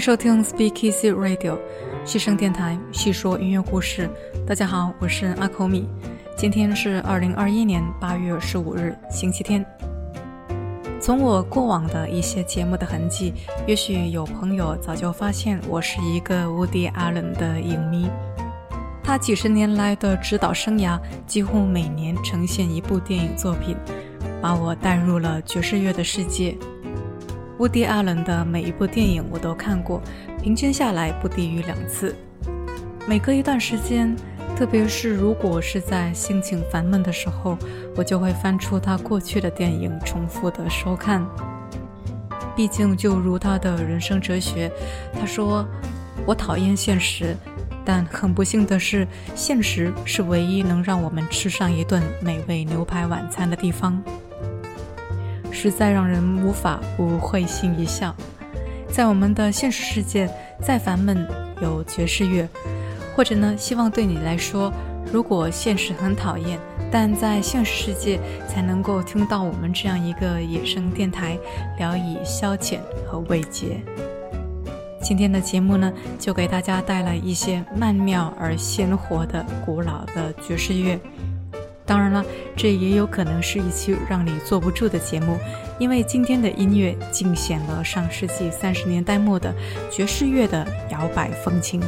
收听 Speak Easy Radio，细声电台，细说音乐故事。大家好，我是阿口米。今天是二零二一年八月十五日，星期天。从我过往的一些节目的痕迹，也许有朋友早就发现我是一个 Woody Allen 的影迷。他几十年来的指导生涯，几乎每年呈现一部电影作品，把我带入了爵士乐的世界。乌迪·阿伦的每一部电影我都看过，平均下来不低于两次。每隔一段时间，特别是如果是在心情烦闷的时候，我就会翻出他过去的电影，重复的收看。毕竟，就如他的人生哲学，他说：“我讨厌现实，但很不幸的是，现实是唯一能让我们吃上一顿美味牛排晚餐的地方。”实在让人无法不会心一笑。在我们的现实世界，再烦闷有爵士乐，或者呢，希望对你来说，如果现实很讨厌，但在现实世界才能够听到我们这样一个野生电台，聊以消遣和慰藉。今天的节目呢，就给大家带来一些曼妙而鲜活的古老的爵士乐。当然了，这也有可能是一期让你坐不住的节目，因为今天的音乐尽显了上世纪三十年代末的爵士乐的摇摆风情。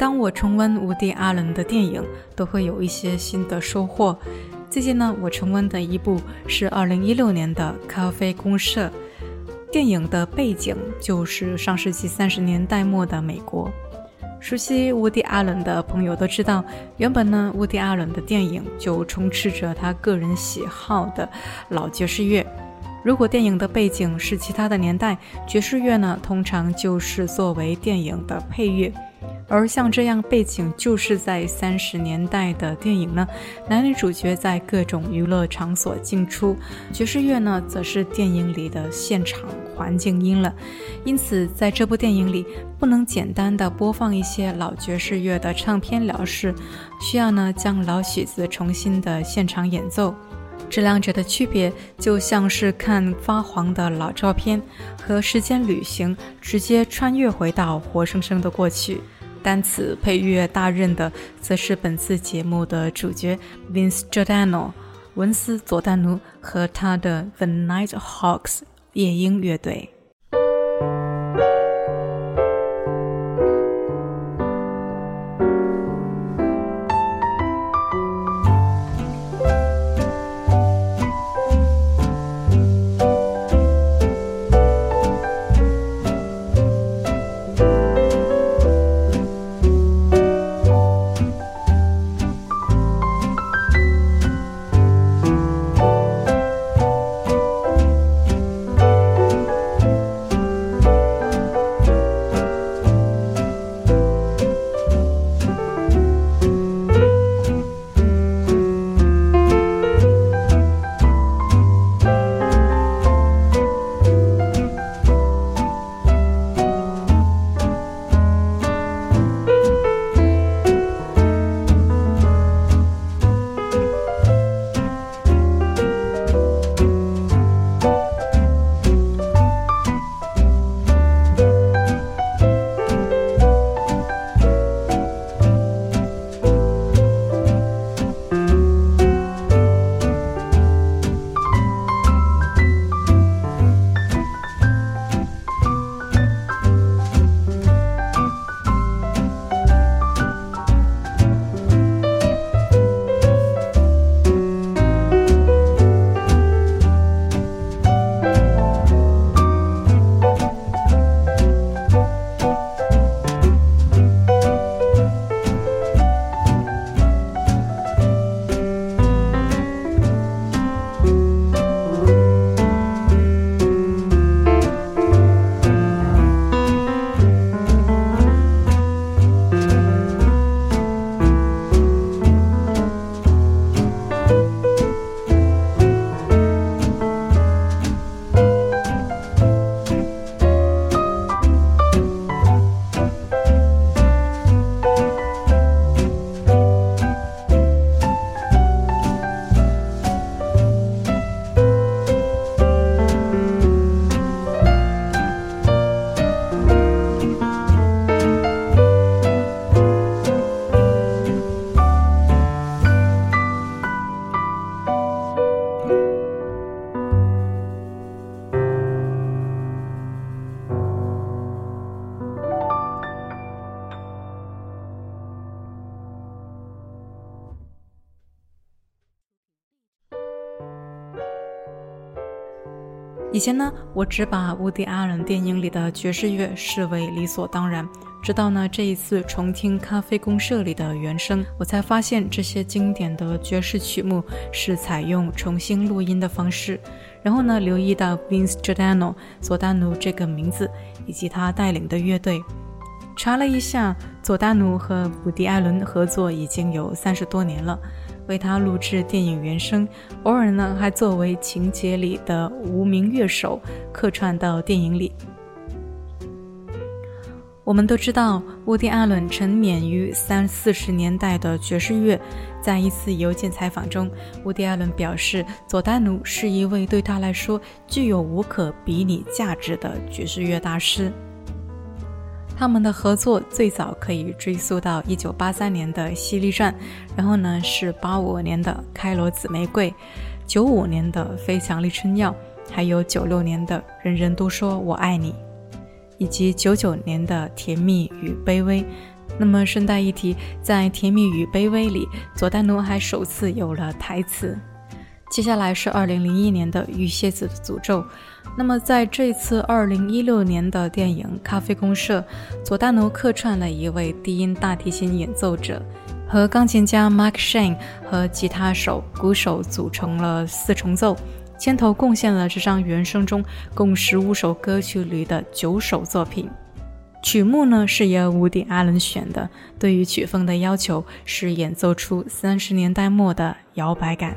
当我重温伍迪·阿伦的电影，都会有一些新的收获。最近呢，我重温的一部是2016年的《咖啡公社》。电影的背景就是上世纪三十年代末的美国。熟悉伍迪·阿伦的朋友都知道，原本呢，伍迪·阿伦的电影就充斥着他个人喜好的老爵士乐。如果电影的背景是其他的年代，爵士乐呢，通常就是作为电影的配乐。而像这样背景就是在三十年代的电影呢，男女主角在各种娱乐场所进出，爵士乐呢则是电影里的现场环境音了。因此，在这部电影里不能简单的播放一些老爵士乐的唱片了事，需要呢将老曲子重新的现场演奏。这两者的区别就像是看发黄的老照片和时间旅行，直接穿越回到活生生的过去。单此配乐大任的，则是本次节目的主角 Vince Giordano 文斯·佐丹奴和他的 The Night Hawks 夜莺乐队。以前呢，我只把伍迪·艾伦电影里的爵士乐视为理所当然。直到呢这一次重听《咖啡公社》里的原声，我才发现这些经典的爵士曲目是采用重新录音的方式。然后呢，留意到 Vince Giordano 佐丹奴这个名字以及他带领的乐队。查了一下，佐丹奴和伍迪·艾伦合作已经有三十多年了。为他录制电影原声，偶尔呢还作为情节里的无名乐手客串到电影里。我们都知道，伍迪·艾伦沉湎于三四十年代的爵士乐。在一次邮件采访中，伍迪·艾伦表示，佐丹奴是一位对他来说具有无可比拟价值的爵士乐大师。他们的合作最早可以追溯到一九八三年的《犀利传》，然后呢是八五年的《开罗紫玫瑰》，九五年的《非常立春药》，还有九六年的《人人都说我爱你》，以及九九年的《甜蜜与卑微》。那么顺带一提，在《甜蜜与卑微》里，佐丹奴还首次有了台词。接下来是2001年的《玉蝎子的诅咒》。那么在这次2016年的电影《咖啡公社》，佐丹奴客串了一位低音大提琴演奏者，和钢琴家 Mark Shane 和吉他手、鼓手组成了四重奏，牵头贡献了这张原声中共十五首歌曲里的九首作品。曲目呢是由伍迪·艾伦选的，对于曲风的要求是演奏出三十年代末的摇摆感。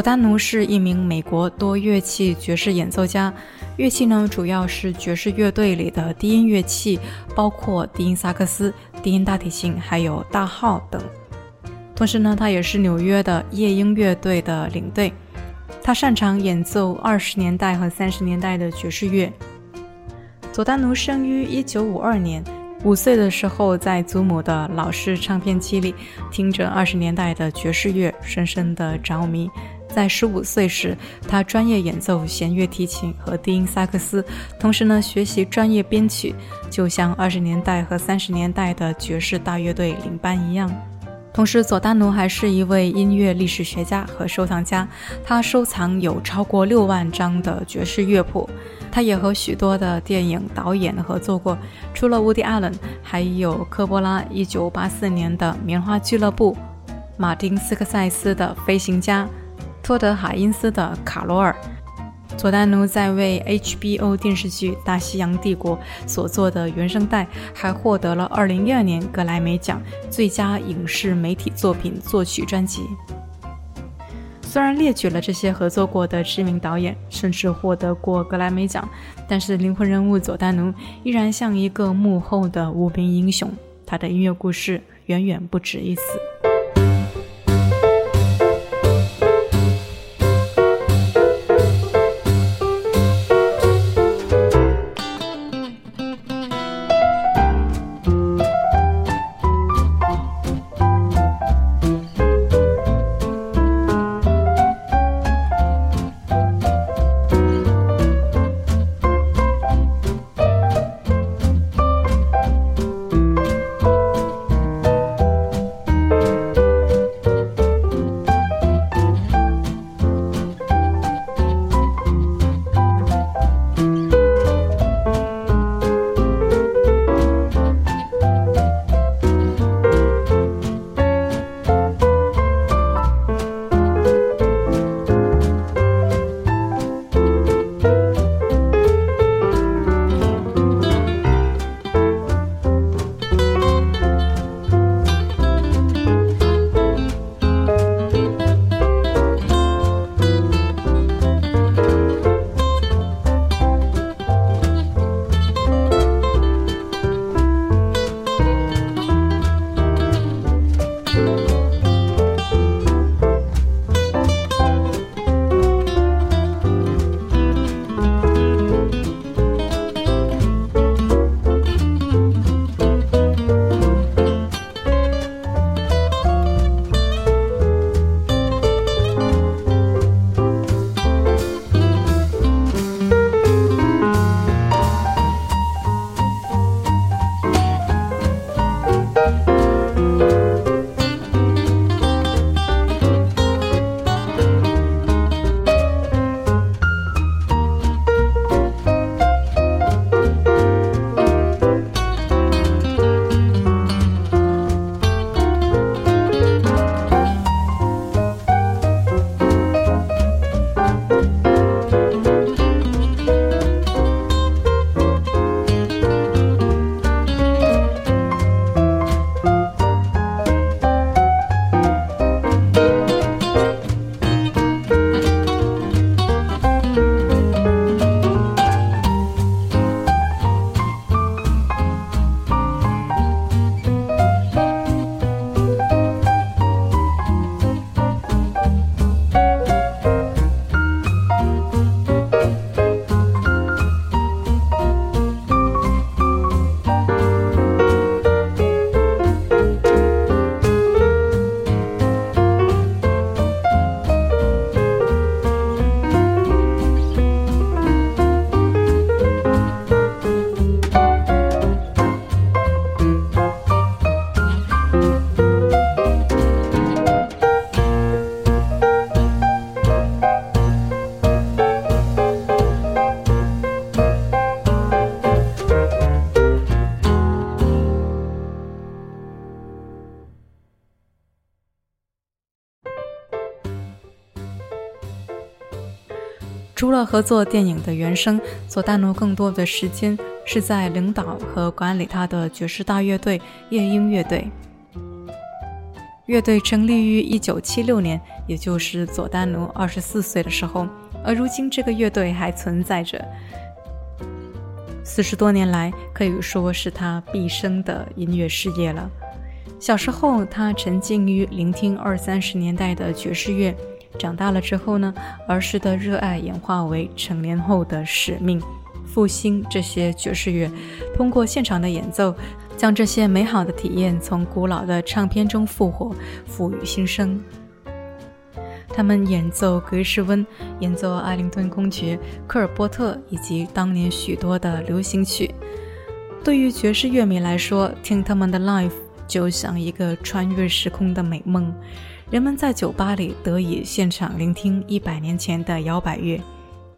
佐丹奴是一名美国多乐器爵士演奏家，乐器呢主要是爵士乐队里的低音乐器，包括低音萨克斯、低音大提琴，还有大号等。同时呢，他也是纽约的夜莺乐队的领队。他擅长演奏二十年代和三十年代的爵士乐。佐丹奴生于一九五二年，五岁的时候在祖母的老式唱片机里听着二十年代的爵士乐，深深的着迷。在十五岁时，他专业演奏弦乐提琴和低音萨克斯，同时呢学习专业编曲，就像二十年代和三十年代的爵士大乐队领班一样。同时，佐丹奴还是一位音乐历史学家和收藏家，他收藏有超过六万张的爵士乐谱。他也和许多的电影导演合作过，除了乌迪·艾伦，还有科波拉一九八四年的《棉花俱乐部》，马丁·斯科塞斯的《飞行家》。托德·海因斯的《卡罗尔》，佐丹奴在为 HBO 电视剧《大西洋帝国》所做的原声带，还获得了2012年格莱美奖最佳影视媒体作品作曲专辑。虽然列举了这些合作过的知名导演，甚至获得过格莱美奖，但是灵魂人物佐丹奴依然像一个幕后的无名英雄，他的音乐故事远远不止于此。合作电影的原声，佐丹奴更多的时间是在领导和管理他的爵士大乐队夜莺乐队。乐队成立于1976年，也就是佐丹奴24岁的时候，而如今这个乐队还存在着。四十多年来，可以说是他毕生的音乐事业了。小时候，他沉浸于聆听二三十年代的爵士乐；长大了之后呢，儿时的热爱演化为成年后的使命，复兴这些爵士乐，通过现场的演奏。将这些美好的体验从古老的唱片中复活，赋予新生。他们演奏格什温，演奏艾灵顿公爵、科尔波特以及当年许多的流行曲。对于爵士乐迷来说，听他们的 live 就像一个穿越时空的美梦。人们在酒吧里得以现场聆听一百年前的摇摆乐，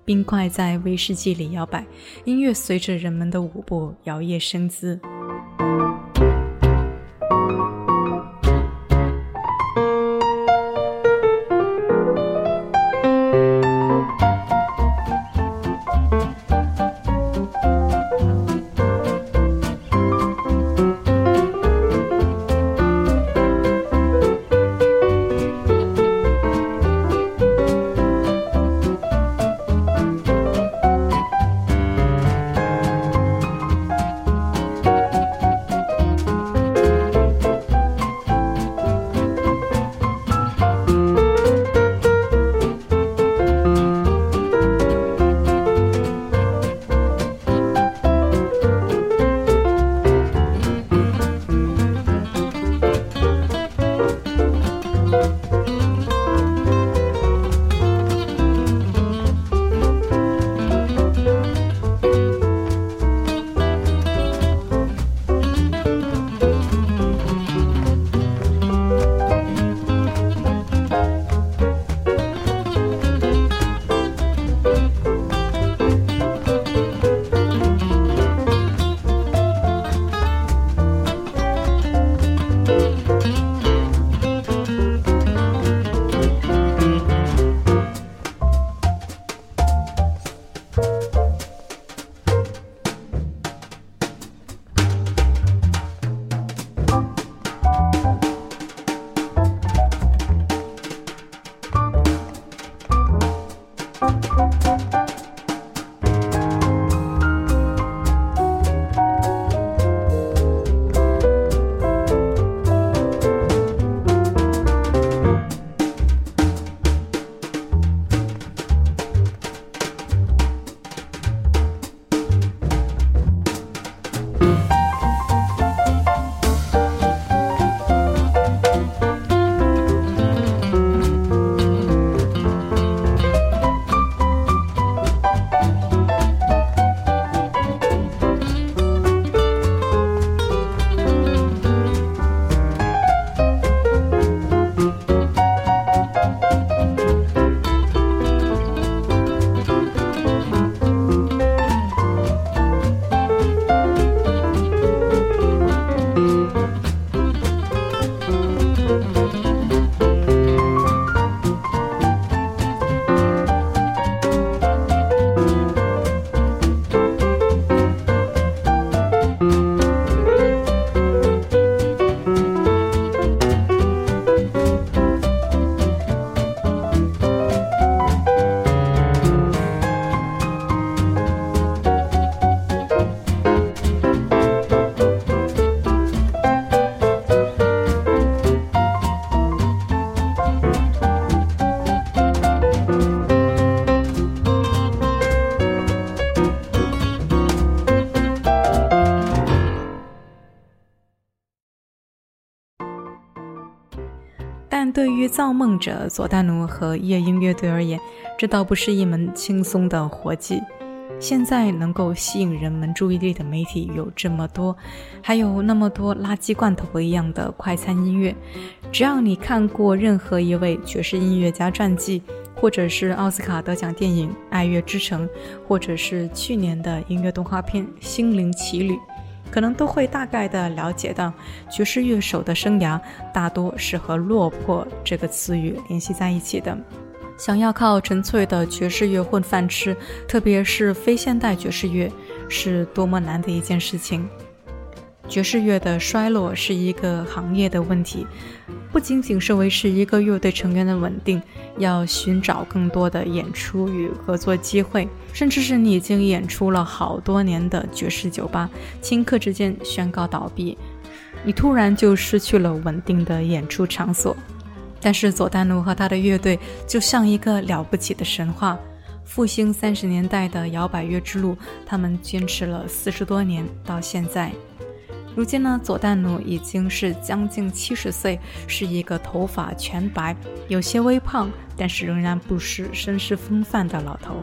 冰块在威士忌里摇摆，音乐随着人们的舞步摇曳生姿。造梦者佐丹奴和夜莺乐队而言，这倒不是一门轻松的活计。现在能够吸引人们注意力的媒体有这么多，还有那么多垃圾罐头一样的快餐音乐。只要你看过任何一位爵士音乐家传记，或者是奥斯卡得奖电影《爱乐之城》，或者是去年的音乐动画片《心灵奇旅》。可能都会大概的了解到，爵士乐手的生涯大多是和“落魄”这个词语联系在一起的。想要靠纯粹的爵士乐混饭吃，特别是非现代爵士乐，是多么难的一件事情。爵士乐的衰落是一个行业的问题，不仅仅是维持一个乐队成员的稳定，要寻找更多的演出与合作机会，甚至是你已经演出了好多年的爵士酒吧，顷刻之间宣告倒闭，你突然就失去了稳定的演出场所。但是佐丹奴和他的乐队就像一个了不起的神话，复兴三十年代的摇摆乐之路，他们坚持了四十多年，到现在。如今呢，佐丹奴已经是将近七十岁，是一个头发全白、有些微胖，但是仍然不失绅士风范的老头。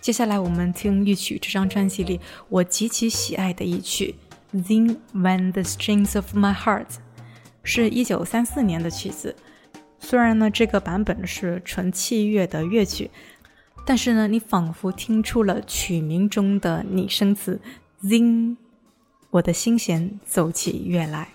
接下来我们听一曲这张专辑里我极其喜爱的一曲《Then When the Strings of My Heart》，是一九三四年的曲子。虽然呢这个版本是纯器乐的乐曲，但是呢你仿佛听出了曲名中的拟声词。Zing，我的心弦奏起乐来。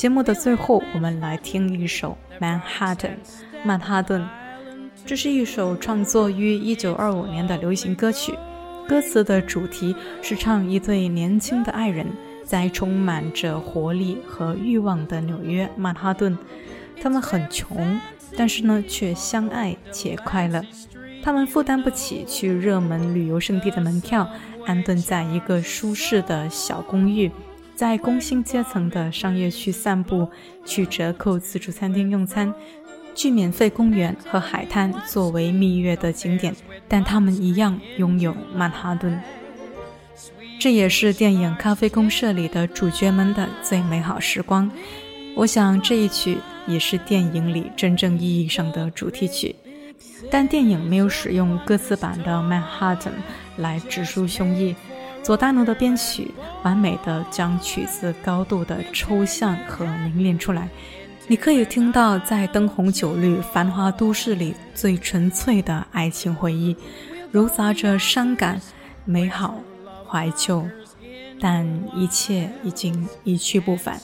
节目的最后，我们来听一首《Manhattan》曼哈顿。这是一首创作于1925年的流行歌曲，歌词的主题是唱一对年轻的爱人在充满着活力和欲望的纽约曼哈顿，他们很穷，但是呢却相爱且快乐。他们负担不起去热门旅游胜地的门票，安顿在一个舒适的小公寓。在工薪阶层的商业区散步，去折扣自助餐厅用餐，去免费公园和海滩作为蜜月的景点，但他们一样拥有曼哈顿。这也是电影《咖啡公社》里的主角们的最美好时光。我想这一曲也是电影里真正意义上的主题曲，但电影没有使用歌词版的《曼哈顿》来直抒胸臆。佐丹奴的编曲完美的将曲子高度的抽象和凝练出来，你可以听到在灯红酒绿繁华都市里最纯粹的爱情回忆，揉杂着伤感、美好、怀旧，但一切已经一去不返。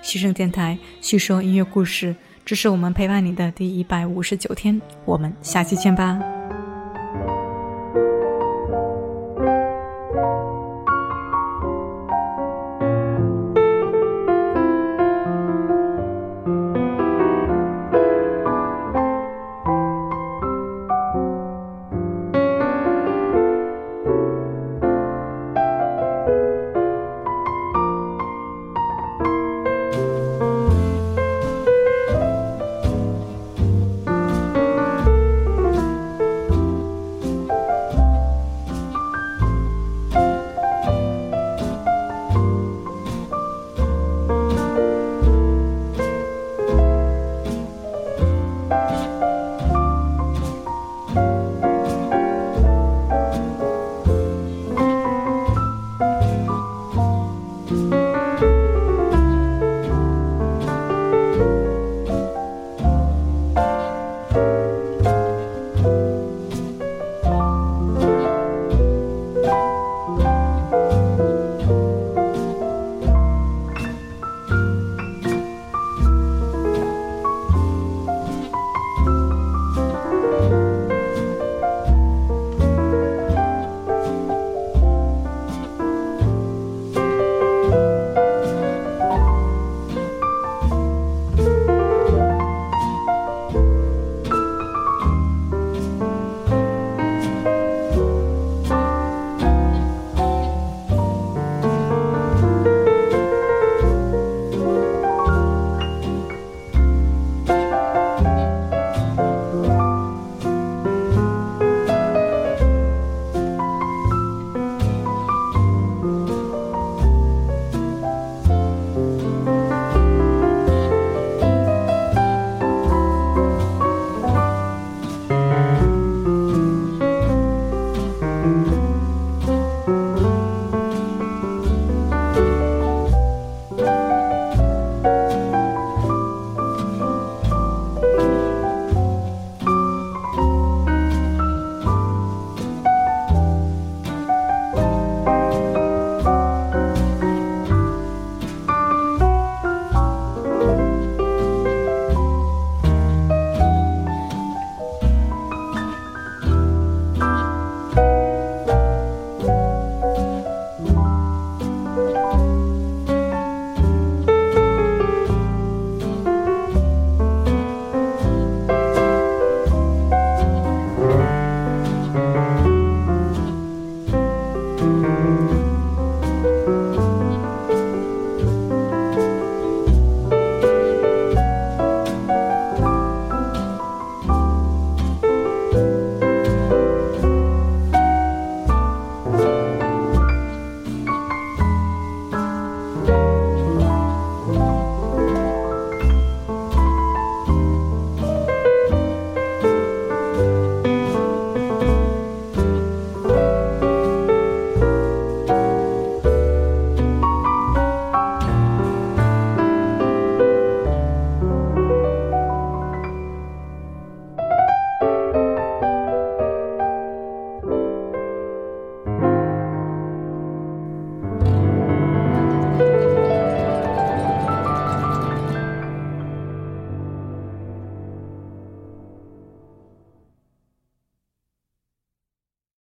西声电台叙说音乐故事，这是我们陪伴你的第一百五十九天，我们下期见吧。Thank you.